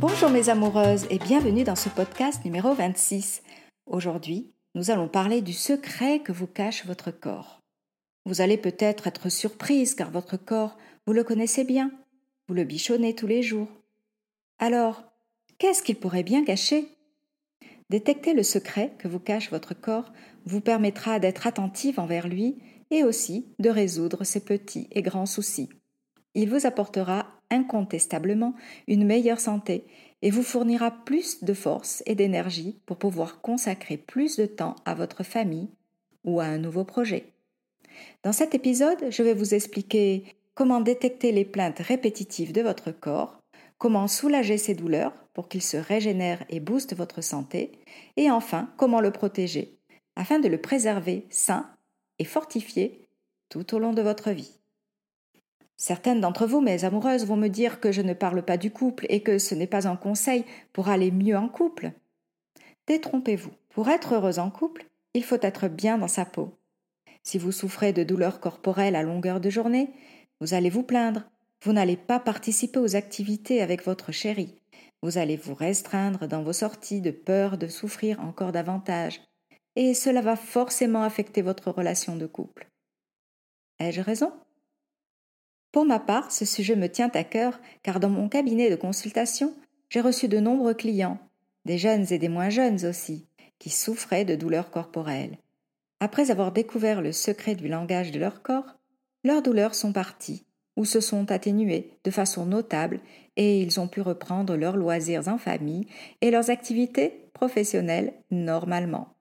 Bonjour mes amoureuses et bienvenue dans ce podcast numéro 26. Aujourd'hui, nous allons parler du secret que vous cache votre corps. Vous allez peut-être être surprise car votre corps, vous le connaissez bien, vous le bichonnez tous les jours. Alors, qu'est-ce qu'il pourrait bien cacher? Détecter le secret que vous cache votre corps vous permettra d'être attentive envers lui et aussi de résoudre ses petits et grands soucis. Il vous apportera incontestablement une meilleure santé et vous fournira plus de force et d'énergie pour pouvoir consacrer plus de temps à votre famille ou à un nouveau projet. Dans cet épisode, je vais vous expliquer comment détecter les plaintes répétitives de votre corps, comment soulager ses douleurs pour qu'il se régénère et booste votre santé, et enfin comment le protéger, afin de le préserver sain et fortifié tout au long de votre vie. Certaines d'entre vous, mes amoureuses, vont me dire que je ne parle pas du couple et que ce n'est pas un conseil pour aller mieux en couple. Détrompez-vous. Pour être heureuse en couple, il faut être bien dans sa peau. Si vous souffrez de douleurs corporelles à longueur de journée, vous allez vous plaindre, vous n'allez pas participer aux activités avec votre chéri, vous allez vous restreindre dans vos sorties de peur de souffrir encore davantage, et cela va forcément affecter votre relation de couple. Ai-je raison? Pour ma part, ce sujet me tient à cœur car dans mon cabinet de consultation, j'ai reçu de nombreux clients, des jeunes et des moins jeunes aussi, qui souffraient de douleurs corporelles. Après avoir découvert le secret du langage de leur corps, leurs douleurs sont parties ou se sont atténuées de façon notable et ils ont pu reprendre leurs loisirs en famille et leurs activités professionnelles normalement.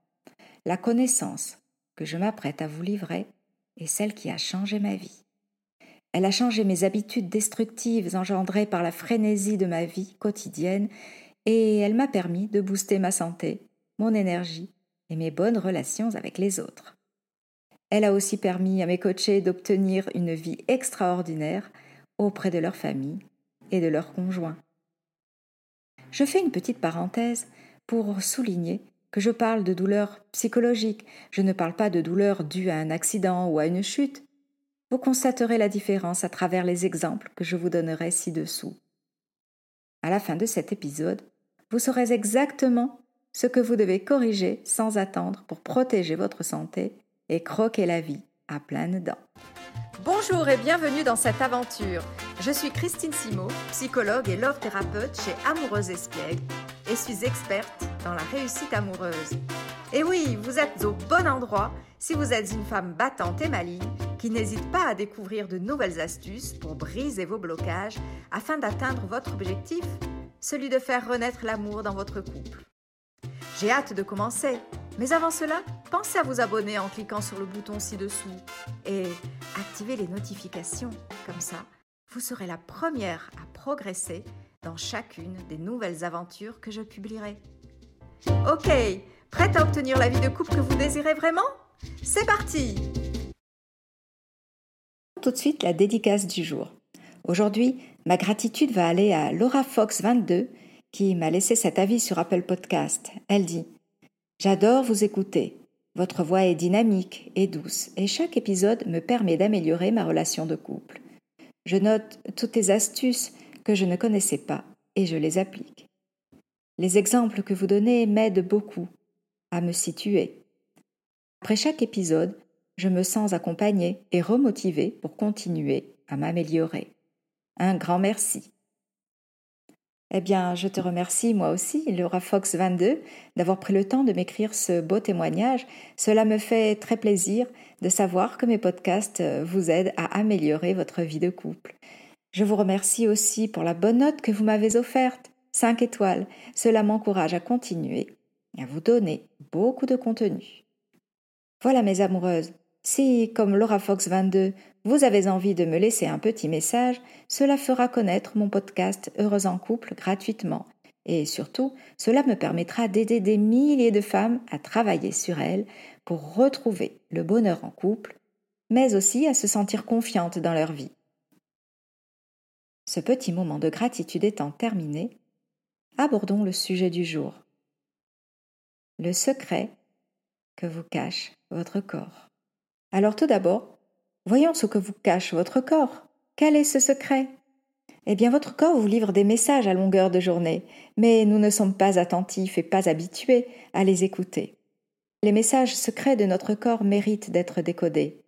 La connaissance que je m'apprête à vous livrer est celle qui a changé ma vie. Elle a changé mes habitudes destructives engendrées par la frénésie de ma vie quotidienne et elle m'a permis de booster ma santé, mon énergie et mes bonnes relations avec les autres. Elle a aussi permis à mes coachés d'obtenir une vie extraordinaire auprès de leur famille et de leurs conjoints. Je fais une petite parenthèse pour souligner que je parle de douleur psychologique, je ne parle pas de douleur due à un accident ou à une chute. Vous constaterez la différence à travers les exemples que je vous donnerai ci-dessous. À la fin de cet épisode, vous saurez exactement ce que vous devez corriger sans attendre pour protéger votre santé et croquer la vie à pleines dents. Bonjour et bienvenue dans cette aventure. Je suis Christine Simo, psychologue et love thérapeute chez Amoureuse Espiègle et suis experte dans la réussite amoureuse. Et oui, vous êtes au bon endroit si vous êtes une femme battante et maligne qui n'hésite pas à découvrir de nouvelles astuces pour briser vos blocages afin d'atteindre votre objectif, celui de faire renaître l'amour dans votre couple. J'ai hâte de commencer. Mais avant cela, pensez à vous abonner en cliquant sur le bouton ci-dessous et activez les notifications. Comme ça, vous serez la première à progresser dans chacune des nouvelles aventures que je publierai. Ok, prête à obtenir la vie de couple que vous désirez vraiment? C'est parti Tout de suite, la dédicace du jour. Aujourd'hui, ma gratitude va aller à Laura Fox 22 qui m'a laissé cet avis sur Apple Podcast. Elle dit J'adore vous écouter. Votre voix est dynamique et douce, et chaque épisode me permet d'améliorer ma relation de couple. Je note toutes les astuces que je ne connaissais pas et je les applique. Les exemples que vous donnez m'aident beaucoup à me situer. Après chaque épisode, je me sens accompagnée et remotivée pour continuer à m'améliorer. Un grand merci. Eh bien, je te remercie moi aussi, Laura Fox 22, d'avoir pris le temps de m'écrire ce beau témoignage. Cela me fait très plaisir de savoir que mes podcasts euh, vous aident à améliorer votre vie de couple. Je vous remercie aussi pour la bonne note que vous m'avez offerte, 5 étoiles. Cela m'encourage à continuer et à vous donner beaucoup de contenu. Voilà mes amoureuses, si, comme Laura Fox 22, vous avez envie de me laisser un petit message, cela fera connaître mon podcast Heureuse en couple gratuitement. Et surtout, cela me permettra d'aider des milliers de femmes à travailler sur elles pour retrouver le bonheur en couple, mais aussi à se sentir confiantes dans leur vie. Ce petit moment de gratitude étant terminé, abordons le sujet du jour. Le secret que vous cache votre corps. Alors tout d'abord, voyons ce que vous cache votre corps. Quel est ce secret? Eh bien, votre corps vous livre des messages à longueur de journée, mais nous ne sommes pas attentifs et pas habitués à les écouter. Les messages secrets de notre corps méritent d'être décodés.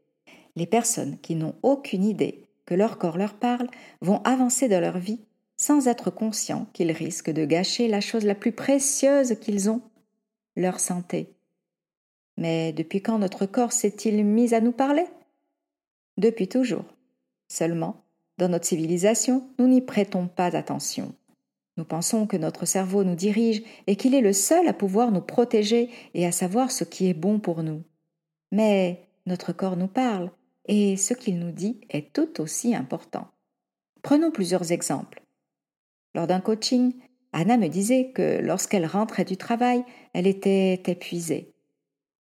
Les personnes qui n'ont aucune idée que leur corps leur parle vont avancer dans leur vie sans être conscients qu'ils risquent de gâcher la chose la plus précieuse qu'ils ont, leur santé. Mais depuis quand notre corps s'est-il mis à nous parler? Depuis toujours. Seulement, dans notre civilisation, nous n'y prêtons pas attention. Nous pensons que notre cerveau nous dirige et qu'il est le seul à pouvoir nous protéger et à savoir ce qui est bon pour nous. Mais notre corps nous parle, et ce qu'il nous dit est tout aussi important. Prenons plusieurs exemples. Lors d'un coaching, Anna me disait que lorsqu'elle rentrait du travail, elle était épuisée.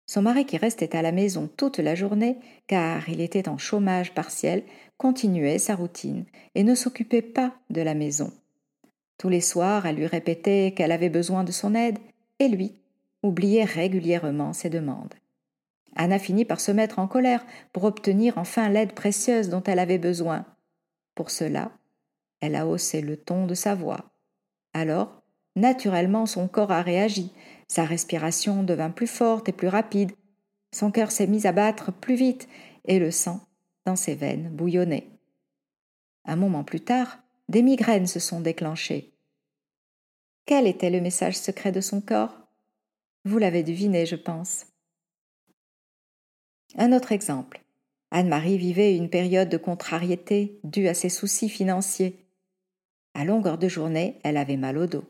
Son mari, qui restait à la maison toute la journée, car il était en chômage partiel, continuait sa routine et ne s'occupait pas de la maison. Tous les soirs, elle lui répétait qu'elle avait besoin de son aide, et lui oubliait régulièrement ses demandes. Anna finit par se mettre en colère pour obtenir enfin l'aide précieuse dont elle avait besoin. Pour cela, elle a haussé le ton de sa voix. Alors, naturellement, son corps a réagi, sa respiration devint plus forte et plus rapide, son cœur s'est mis à battre plus vite, et le sang, dans ses veines, bouillonnait. Un moment plus tard, des migraines se sont déclenchées. Quel était le message secret de son corps? Vous l'avez deviné, je pense. Un autre exemple. Anne-Marie vivait une période de contrariété due à ses soucis financiers. À longueur de journée, elle avait mal au dos.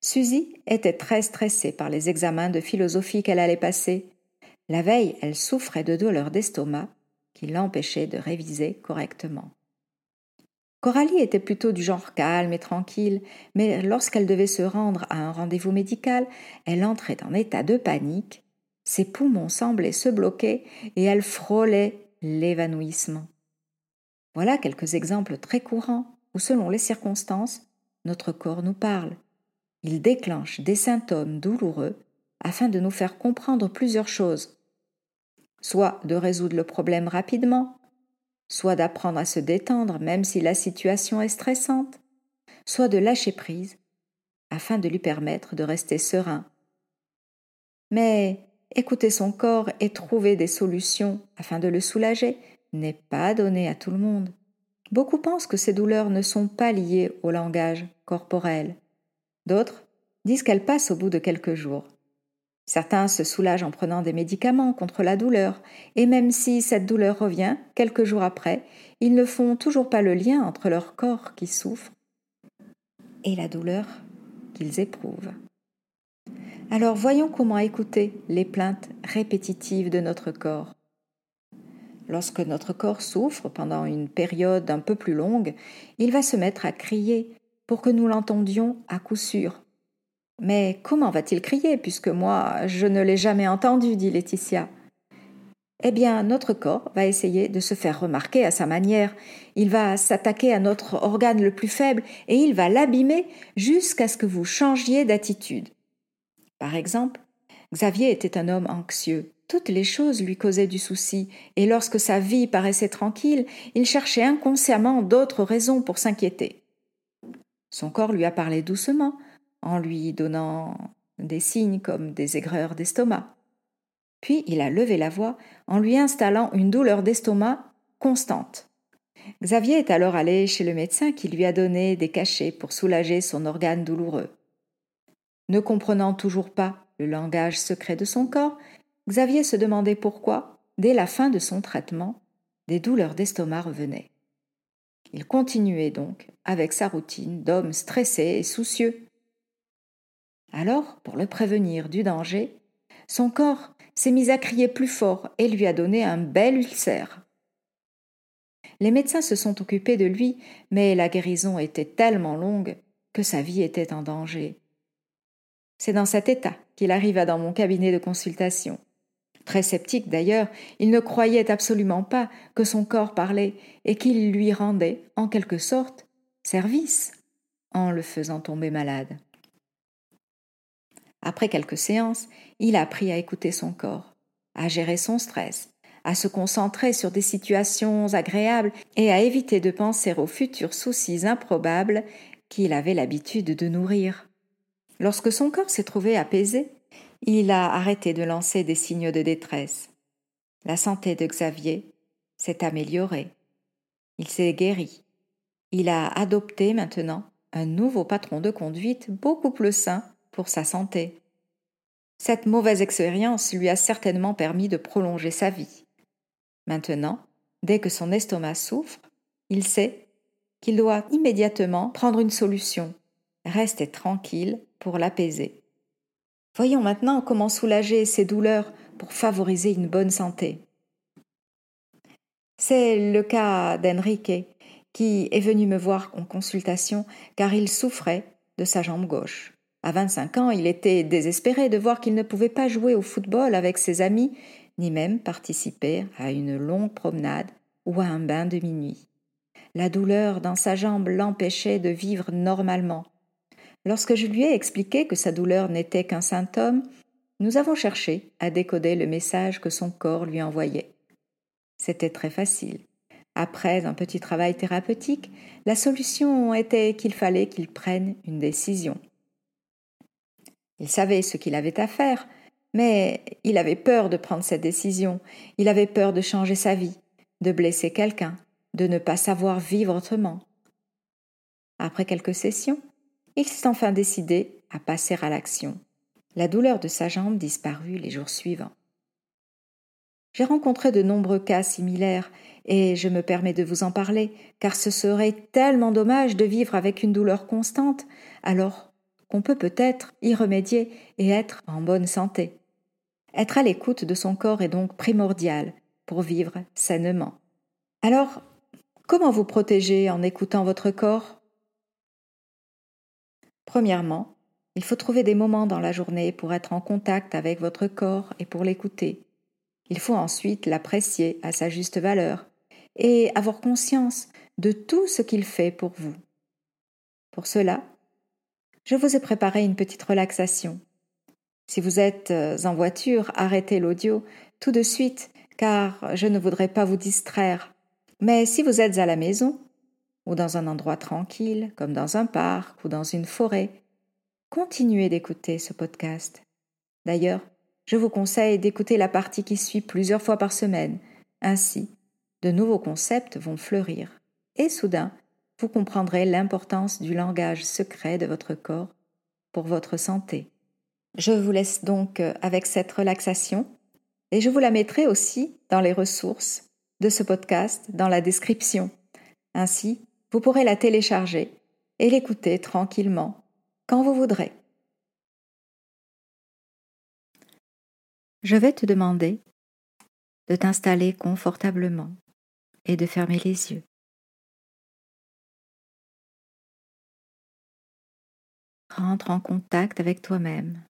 Suzy était très stressée par les examens de philosophie qu'elle allait passer. La veille, elle souffrait de douleurs d'estomac qui l'empêchaient de réviser correctement. Coralie était plutôt du genre calme et tranquille, mais lorsqu'elle devait se rendre à un rendez-vous médical, elle entrait en état de panique, ses poumons semblaient se bloquer et elle frôlait l'évanouissement. Voilà quelques exemples très courants où, selon les circonstances, notre corps nous parle. Il déclenche des symptômes douloureux afin de nous faire comprendre plusieurs choses. Soit de résoudre le problème rapidement, soit d'apprendre à se détendre même si la situation est stressante, soit de lâcher prise afin de lui permettre de rester serein. Mais écouter son corps et trouver des solutions afin de le soulager n'est pas donné à tout le monde. Beaucoup pensent que ces douleurs ne sont pas liées au langage corporel. D'autres disent qu'elles passent au bout de quelques jours. Certains se soulagent en prenant des médicaments contre la douleur, et même si cette douleur revient quelques jours après, ils ne font toujours pas le lien entre leur corps qui souffre et la douleur qu'ils éprouvent. Alors voyons comment écouter les plaintes répétitives de notre corps. Lorsque notre corps souffre pendant une période un peu plus longue, il va se mettre à crier pour que nous l'entendions à coup sûr. Mais comment va-t-il crier, puisque moi je ne l'ai jamais entendu, dit Laetitia. Eh bien, notre corps va essayer de se faire remarquer à sa manière. Il va s'attaquer à notre organe le plus faible et il va l'abîmer jusqu'à ce que vous changiez d'attitude. Par exemple, Xavier était un homme anxieux. Toutes les choses lui causaient du souci, et lorsque sa vie paraissait tranquille, il cherchait inconsciemment d'autres raisons pour s'inquiéter. Son corps lui a parlé doucement, en lui donnant des signes comme des aigreurs d'estomac. Puis il a levé la voix en lui installant une douleur d'estomac constante. Xavier est alors allé chez le médecin qui lui a donné des cachets pour soulager son organe douloureux. Ne comprenant toujours pas le langage secret de son corps, Xavier se demandait pourquoi, dès la fin de son traitement, des douleurs d'estomac revenaient. Il continuait donc avec sa routine d'homme stressé et soucieux. Alors, pour le prévenir du danger, son corps s'est mis à crier plus fort et lui a donné un bel ulcère. Les médecins se sont occupés de lui, mais la guérison était tellement longue que sa vie était en danger. C'est dans cet état qu'il arriva dans mon cabinet de consultation. Très sceptique d'ailleurs, il ne croyait absolument pas que son corps parlait et qu'il lui rendait, en quelque sorte, service en le faisant tomber malade. Après quelques séances, il a appris à écouter son corps, à gérer son stress, à se concentrer sur des situations agréables et à éviter de penser aux futurs soucis improbables qu'il avait l'habitude de nourrir. Lorsque son corps s'est trouvé apaisé, il a arrêté de lancer des signes de détresse. La santé de Xavier s'est améliorée. Il s'est guéri. Il a adopté maintenant un nouveau patron de conduite beaucoup plus sain pour sa santé. Cette mauvaise expérience lui a certainement permis de prolonger sa vie. Maintenant, dès que son estomac souffre, il sait qu'il doit immédiatement prendre une solution, rester tranquille pour l'apaiser. Voyons maintenant comment soulager ses douleurs pour favoriser une bonne santé. C'est le cas d'Enrique, qui est venu me voir en consultation car il souffrait de sa jambe gauche. À 25 ans, il était désespéré de voir qu'il ne pouvait pas jouer au football avec ses amis, ni même participer à une longue promenade ou à un bain de minuit. La douleur dans sa jambe l'empêchait de vivre normalement. Lorsque je lui ai expliqué que sa douleur n'était qu'un symptôme, nous avons cherché à décoder le message que son corps lui envoyait. C'était très facile. Après un petit travail thérapeutique, la solution était qu'il fallait qu'il prenne une décision. Il savait ce qu'il avait à faire, mais il avait peur de prendre cette décision, il avait peur de changer sa vie, de blesser quelqu'un, de ne pas savoir vivre autrement. Après quelques sessions, il s'est enfin décidé à passer à l'action. La douleur de sa jambe disparut les jours suivants. J'ai rencontré de nombreux cas similaires et je me permets de vous en parler, car ce serait tellement dommage de vivre avec une douleur constante, alors qu'on peut peut-être y remédier et être en bonne santé. Être à l'écoute de son corps est donc primordial pour vivre sainement. Alors, comment vous protéger en écoutant votre corps? Premièrement, il faut trouver des moments dans la journée pour être en contact avec votre corps et pour l'écouter. Il faut ensuite l'apprécier à sa juste valeur et avoir conscience de tout ce qu'il fait pour vous. Pour cela, je vous ai préparé une petite relaxation. Si vous êtes euh, en voiture, arrêtez l'audio tout de suite, car je ne voudrais pas vous distraire. Mais si vous êtes à la maison, ou dans un endroit tranquille, comme dans un parc ou dans une forêt, continuez d'écouter ce podcast. D'ailleurs, je vous conseille d'écouter la partie qui suit plusieurs fois par semaine. Ainsi, de nouveaux concepts vont fleurir. Et soudain, vous comprendrez l'importance du langage secret de votre corps pour votre santé. Je vous laisse donc avec cette relaxation et je vous la mettrai aussi dans les ressources de ce podcast dans la description. Ainsi, vous pourrez la télécharger et l'écouter tranquillement quand vous voudrez. Je vais te demander de t'installer confortablement et de fermer les yeux. Rentre en contact avec toi-même.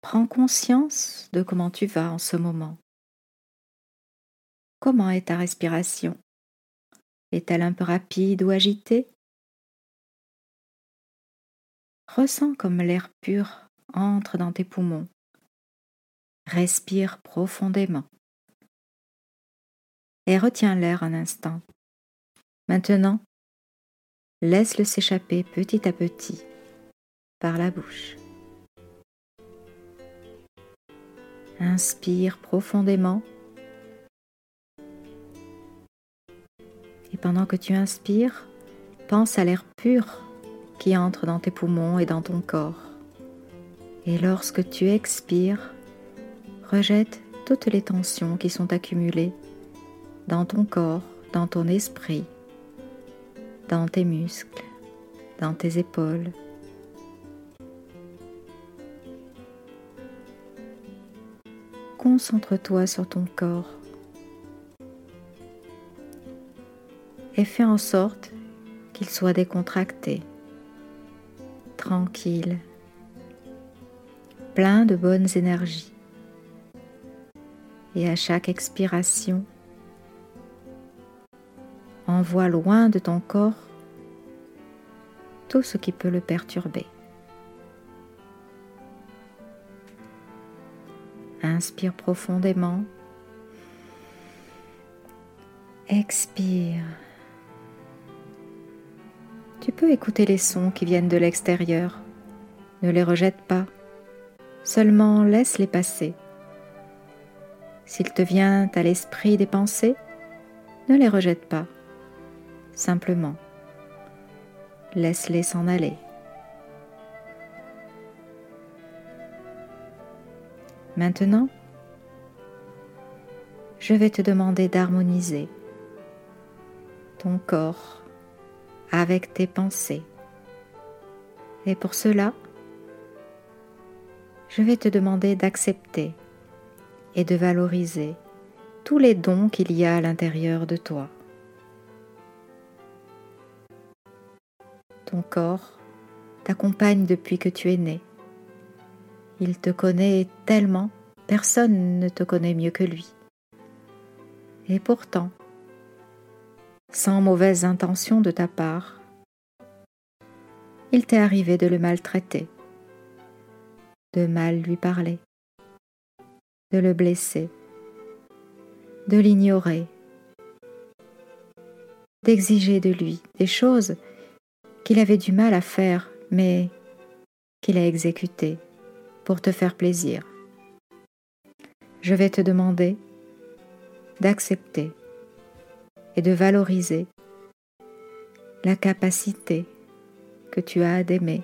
Prends conscience de comment tu vas en ce moment. Comment est ta respiration? Est-elle un peu rapide ou agitée? Ressens comme l'air pur entre dans tes poumons. Respire profondément. Et retiens l'air un instant. Maintenant, laisse-le s'échapper petit à petit par la bouche. Inspire profondément. Pendant que tu inspires, pense à l'air pur qui entre dans tes poumons et dans ton corps. Et lorsque tu expires, rejette toutes les tensions qui sont accumulées dans ton corps, dans ton esprit, dans tes muscles, dans tes épaules, concentre-toi sur ton corps et fais en sorte qu'il soit décontracté, tranquille, plein de bonnes énergies. Et à chaque expiration, envoie loin de ton corps tout ce qui peut le perturber. Inspire profondément. Expire. Tu peux écouter les sons qui viennent de l'extérieur. Ne les rejette pas. Seulement laisse-les passer. S'il te vient à l'esprit des pensées, ne les rejette pas. Simplement, laisse-les s'en aller. Maintenant, je vais te demander d'harmoniser ton corps avec tes pensées. Et pour cela, je vais te demander d'accepter et de valoriser tous les dons qu'il y a à l'intérieur de toi. Ton corps t'accompagne depuis que tu es né. Il te connaît tellement, personne ne te connaît mieux que lui. Et pourtant, sans mauvaise intention de ta part, il t'est arrivé de le maltraiter, de mal lui parler, de le blesser, de l'ignorer, d'exiger de lui des choses qu'il avait du mal à faire, mais qu'il a exécutées pour te faire plaisir. Je vais te demander d'accepter et de valoriser la capacité que tu as d'aimer,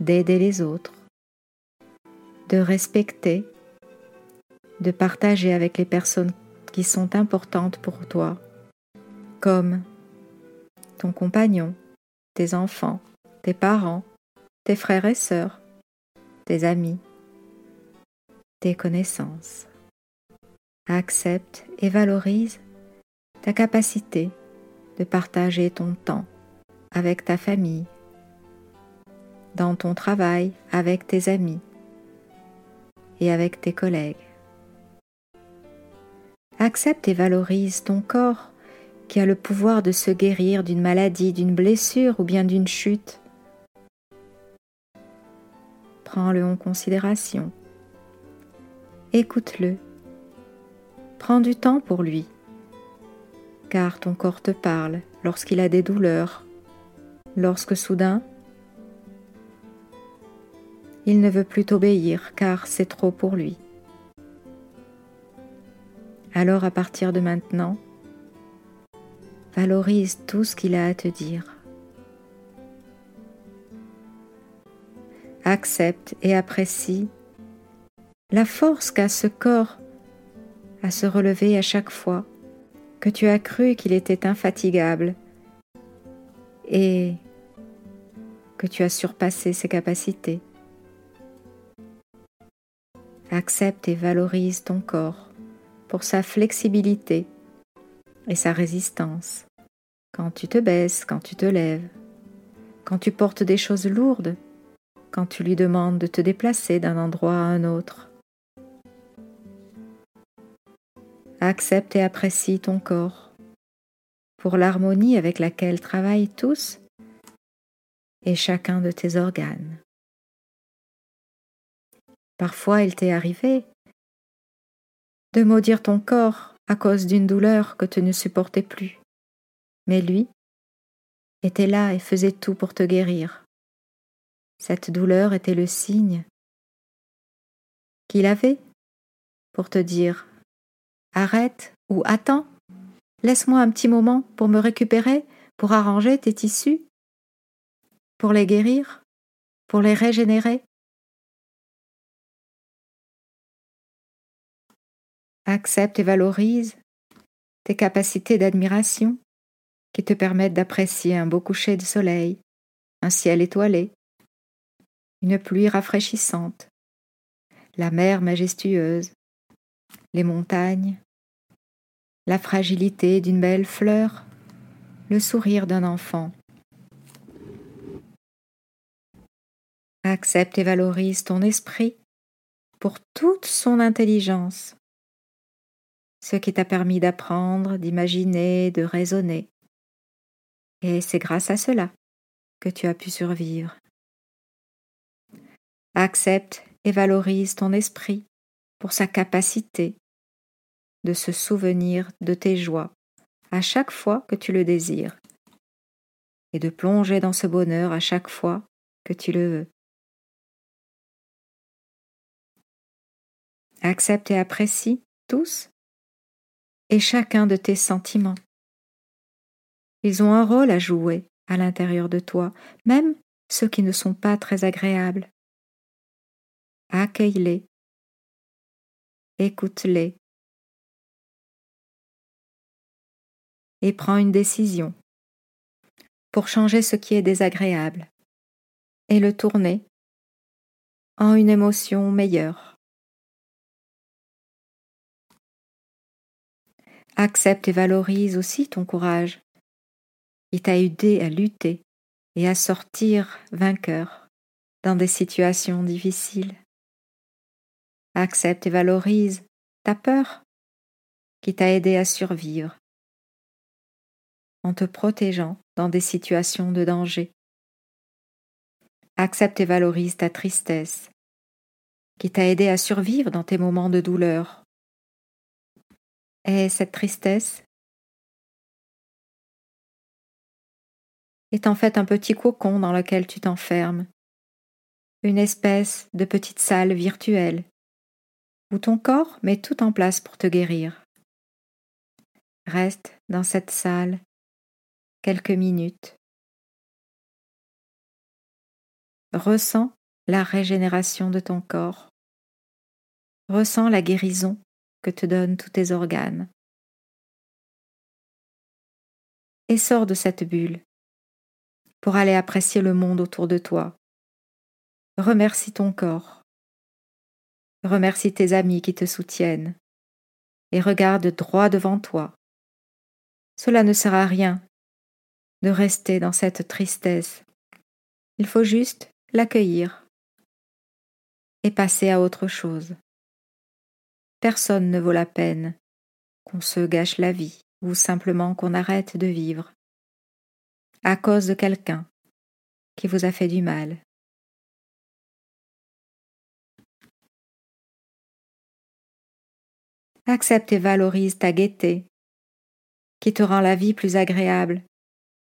d'aider les autres, de respecter, de partager avec les personnes qui sont importantes pour toi, comme ton compagnon, tes enfants, tes parents, tes frères et sœurs, tes amis, tes connaissances. Accepte et valorise ta capacité de partager ton temps avec ta famille, dans ton travail avec tes amis et avec tes collègues. Accepte et valorise ton corps qui a le pouvoir de se guérir d'une maladie, d'une blessure ou bien d'une chute. Prends-le en considération. Écoute-le. Prends du temps pour lui, car ton corps te parle lorsqu'il a des douleurs, lorsque soudain il ne veut plus t'obéir car c'est trop pour lui. Alors à partir de maintenant, valorise tout ce qu'il a à te dire. Accepte et apprécie la force qu'a ce corps à se relever à chaque fois que tu as cru qu'il était infatigable et que tu as surpassé ses capacités. Accepte et valorise ton corps pour sa flexibilité et sa résistance. Quand tu te baisses, quand tu te lèves, quand tu portes des choses lourdes, quand tu lui demandes de te déplacer d'un endroit à un autre. Accepte et apprécie ton corps pour l'harmonie avec laquelle travaillent tous et chacun de tes organes. Parfois il t'est arrivé de maudire ton corps à cause d'une douleur que tu ne supportais plus. Mais lui était là et faisait tout pour te guérir. Cette douleur était le signe qu'il avait pour te dire Arrête ou attends, laisse-moi un petit moment pour me récupérer, pour arranger tes tissus, pour les guérir, pour les régénérer. Accepte et valorise tes capacités d'admiration qui te permettent d'apprécier un beau coucher de soleil, un ciel étoilé, une pluie rafraîchissante, la mer majestueuse, les montagnes, la fragilité d'une belle fleur, le sourire d'un enfant. Accepte et valorise ton esprit pour toute son intelligence ce qui t'a permis d'apprendre, d'imaginer, de raisonner. Et c'est grâce à cela que tu as pu survivre. Accepte et valorise ton esprit pour sa capacité de se souvenir de tes joies à chaque fois que tu le désires et de plonger dans ce bonheur à chaque fois que tu le veux. Accepte et apprécie tous et chacun de tes sentiments. Ils ont un rôle à jouer à l'intérieur de toi, même ceux qui ne sont pas très agréables. Accueille-les, écoute-les et prends une décision pour changer ce qui est désagréable et le tourner en une émotion meilleure. Accepte et valorise aussi ton courage qui t'a aidé à lutter et à sortir vainqueur dans des situations difficiles. Accepte et valorise ta peur qui t'a aidé à survivre en te protégeant dans des situations de danger. Accepte et valorise ta tristesse qui t'a aidé à survivre dans tes moments de douleur et cette tristesse est en fait un petit cocon dans lequel tu t'enfermes, une espèce de petite salle virtuelle où ton corps met tout en place pour te guérir. Reste dans cette salle quelques minutes. Ressens la régénération de ton corps. Ressens la guérison que te donnent tous tes organes. Et sors de cette bulle pour aller apprécier le monde autour de toi. Remercie ton corps. Remercie tes amis qui te soutiennent. Et regarde droit devant toi. Cela ne sert à rien de rester dans cette tristesse. Il faut juste l'accueillir et passer à autre chose. Personne ne vaut la peine qu'on se gâche la vie ou simplement qu'on arrête de vivre à cause de quelqu'un qui vous a fait du mal. Accepte et valorise ta gaieté, qui te rend la vie plus agréable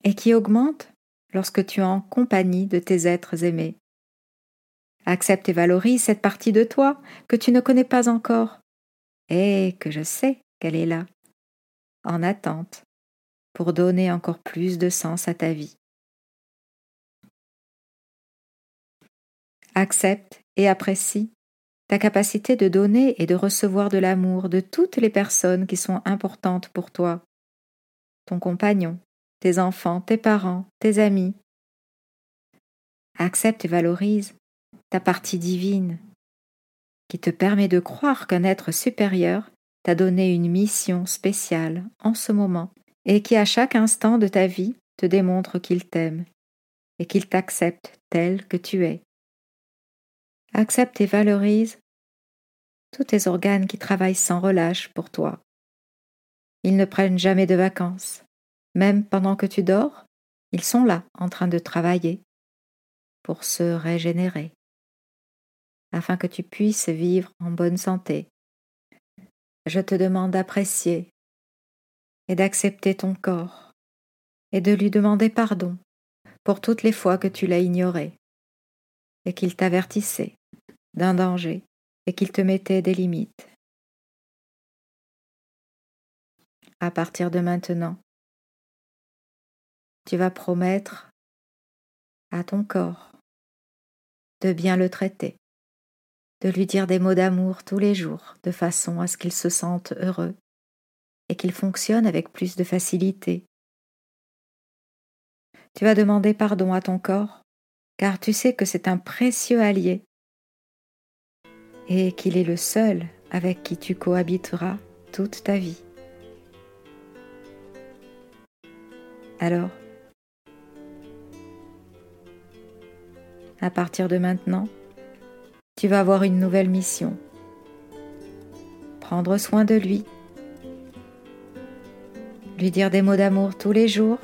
et qui augmente lorsque tu es en compagnie de tes êtres aimés. Accepte et valorise cette partie de toi que tu ne connais pas encore et que je sais qu'elle est là, en attente, pour donner encore plus de sens à ta vie. Accepte et apprécie ta capacité de donner et de recevoir de l'amour de toutes les personnes qui sont importantes pour toi, ton compagnon, tes enfants, tes parents, tes amis. Accepte et valorise ta partie divine qui te permet de croire qu'un être supérieur t'a donné une mission spéciale en ce moment et qui à chaque instant de ta vie te démontre qu'il t'aime et qu'il t'accepte tel que tu es. Accepte et valorise tous tes organes qui travaillent sans relâche pour toi. Ils ne prennent jamais de vacances. Même pendant que tu dors, ils sont là en train de travailler pour se régénérer afin que tu puisses vivre en bonne santé. Je te demande d'apprécier et d'accepter ton corps et de lui demander pardon pour toutes les fois que tu l'as ignoré et qu'il t'avertissait d'un danger et qu'il te mettait des limites. À partir de maintenant, tu vas promettre à ton corps de bien le traiter de lui dire des mots d'amour tous les jours, de façon à ce qu'il se sente heureux et qu'il fonctionne avec plus de facilité. Tu vas demander pardon à ton corps, car tu sais que c'est un précieux allié et qu'il est le seul avec qui tu cohabiteras toute ta vie. Alors, à partir de maintenant, tu vas avoir une nouvelle mission. Prendre soin de lui. Lui dire des mots d'amour tous les jours.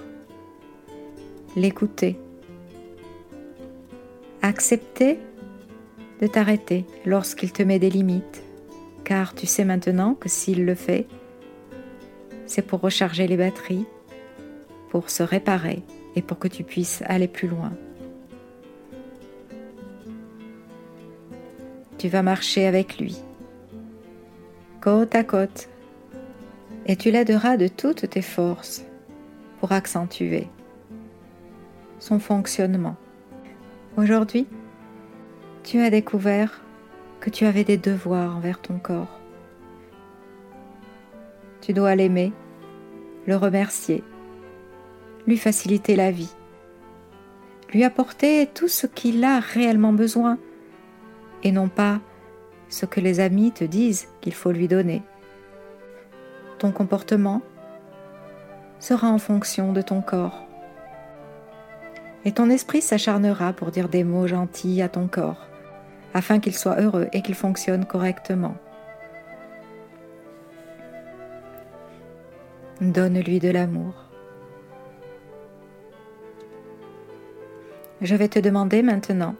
L'écouter. Accepter de t'arrêter lorsqu'il te met des limites car tu sais maintenant que s'il le fait, c'est pour recharger les batteries, pour se réparer et pour que tu puisses aller plus loin. Tu vas marcher avec lui, côte à côte, et tu l'aideras de toutes tes forces pour accentuer son fonctionnement. Aujourd'hui, tu as découvert que tu avais des devoirs envers ton corps. Tu dois l'aimer, le remercier, lui faciliter la vie, lui apporter tout ce qu'il a réellement besoin et non pas ce que les amis te disent qu'il faut lui donner. Ton comportement sera en fonction de ton corps. Et ton esprit s'acharnera pour dire des mots gentils à ton corps, afin qu'il soit heureux et qu'il fonctionne correctement. Donne-lui de l'amour. Je vais te demander maintenant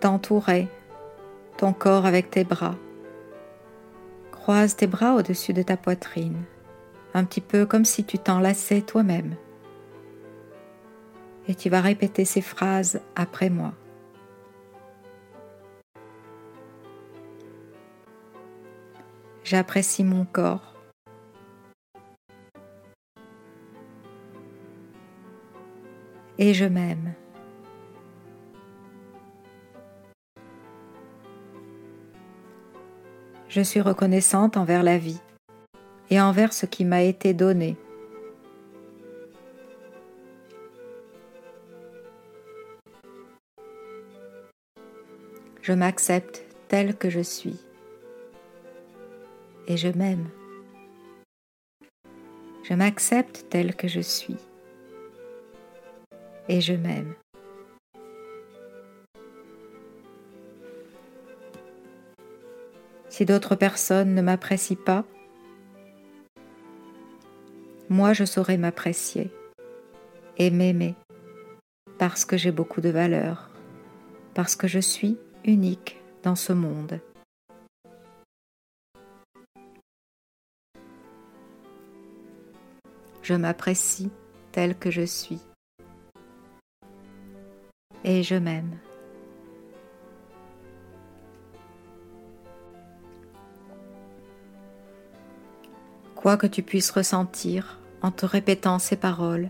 d'entourer ton corps avec tes bras. Croise tes bras au-dessus de ta poitrine, un petit peu comme si tu t'enlaçais toi-même. Et tu vas répéter ces phrases après moi. J'apprécie mon corps. Et je m'aime. Je suis reconnaissante envers la vie et envers ce qui m'a été donné. Je m'accepte tel que je suis et je m'aime. Je m'accepte tel que je suis et je m'aime. Si d'autres personnes ne m'apprécient pas, moi je saurai m'apprécier et m'aimer parce que j'ai beaucoup de valeur, parce que je suis unique dans ce monde. Je m'apprécie tel que je suis et je m'aime. Quoi que tu puisses ressentir en te répétant ces paroles,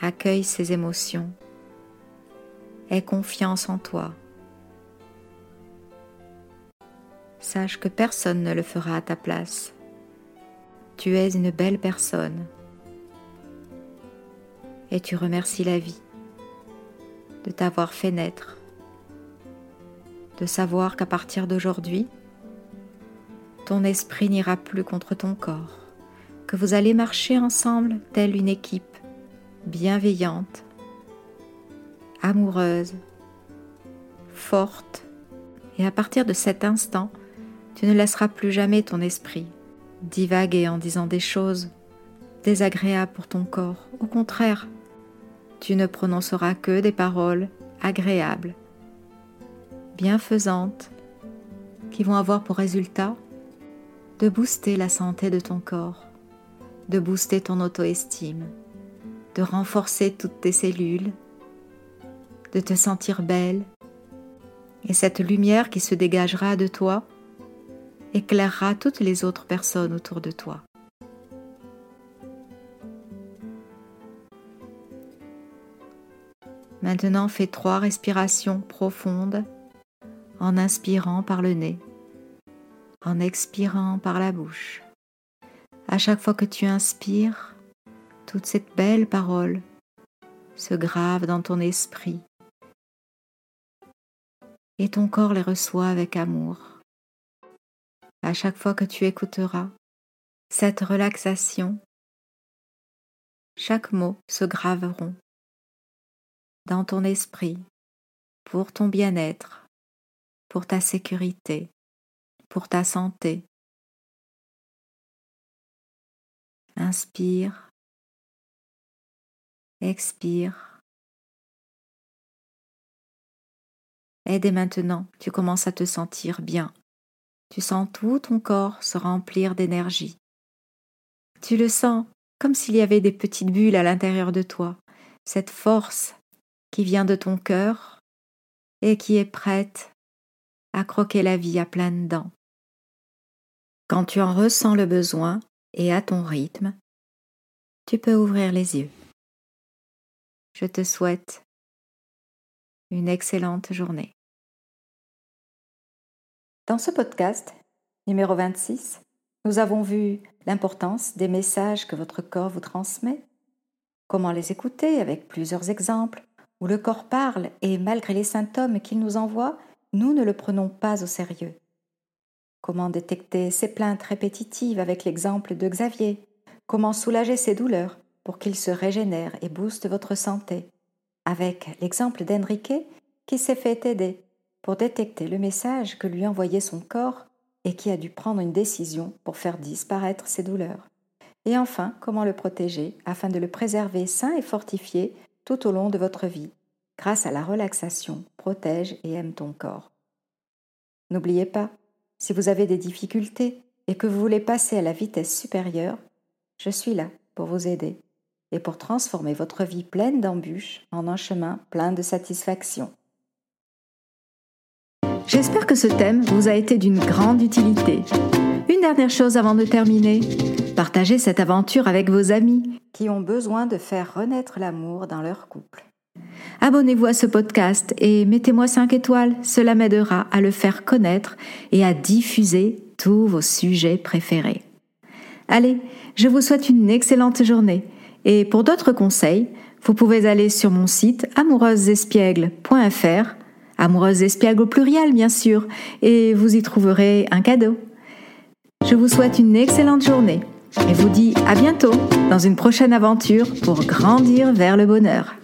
accueille ces émotions, aie confiance en toi. Sache que personne ne le fera à ta place. Tu es une belle personne et tu remercies la vie de t'avoir fait naître, de savoir qu'à partir d'aujourd'hui, ton esprit n'ira plus contre ton corps, que vous allez marcher ensemble telle une équipe bienveillante, amoureuse, forte, et à partir de cet instant, tu ne laisseras plus jamais ton esprit divaguer en disant des choses désagréables pour ton corps. Au contraire, tu ne prononceras que des paroles agréables, bienfaisantes, qui vont avoir pour résultat de booster la santé de ton corps, de booster ton auto-estime, de renforcer toutes tes cellules, de te sentir belle, et cette lumière qui se dégagera de toi éclairera toutes les autres personnes autour de toi. Maintenant, fais trois respirations profondes en inspirant par le nez, en expirant par la bouche. À chaque fois que tu inspires, toute cette belle parole se grave dans ton esprit. Et ton corps les reçoit avec amour. À chaque fois que tu écouteras cette relaxation, chaque mot se graveront dans ton esprit pour ton bien-être, pour ta sécurité, pour ta santé. Inspire, expire. Et dès maintenant, tu commences à te sentir bien. Tu sens tout ton corps se remplir d'énergie. Tu le sens comme s'il y avait des petites bulles à l'intérieur de toi, cette force qui vient de ton cœur et qui est prête à croquer la vie à pleines dents. Quand tu en ressens le besoin et à ton rythme, tu peux ouvrir les yeux. Je te souhaite une excellente journée. Dans ce podcast, numéro 26, nous avons vu l'importance des messages que votre corps vous transmet, comment les écouter avec plusieurs exemples, où le corps parle et malgré les symptômes qu'il nous envoie, nous ne le prenons pas au sérieux. Comment détecter ses plaintes répétitives avec l'exemple de Xavier? Comment soulager ses douleurs pour qu'il se régénère et booste votre santé? Avec l'exemple d'Enrique qui s'est fait aider pour détecter le message que lui envoyait son corps et qui a dû prendre une décision pour faire disparaître ses douleurs. Et enfin, comment le protéger afin de le préserver sain et fortifié tout au long de votre vie, grâce à la relaxation, protège et aime ton corps. N'oubliez pas, si vous avez des difficultés et que vous voulez passer à la vitesse supérieure, je suis là pour vous aider et pour transformer votre vie pleine d'embûches en un chemin plein de satisfaction. J'espère que ce thème vous a été d'une grande utilité. Une dernière chose avant de terminer. Partagez cette aventure avec vos amis qui ont besoin de faire renaître l'amour dans leur couple. Abonnez-vous à ce podcast et mettez-moi 5 étoiles, cela m'aidera à le faire connaître et à diffuser tous vos sujets préférés. Allez, je vous souhaite une excellente journée et pour d'autres conseils, vous pouvez aller sur mon site amoureusesespiègle.fr, amoureuse espiègle au pluriel bien sûr, et vous y trouverez un cadeau. Je vous souhaite une excellente journée et vous dis à bientôt dans une prochaine aventure pour grandir vers le bonheur.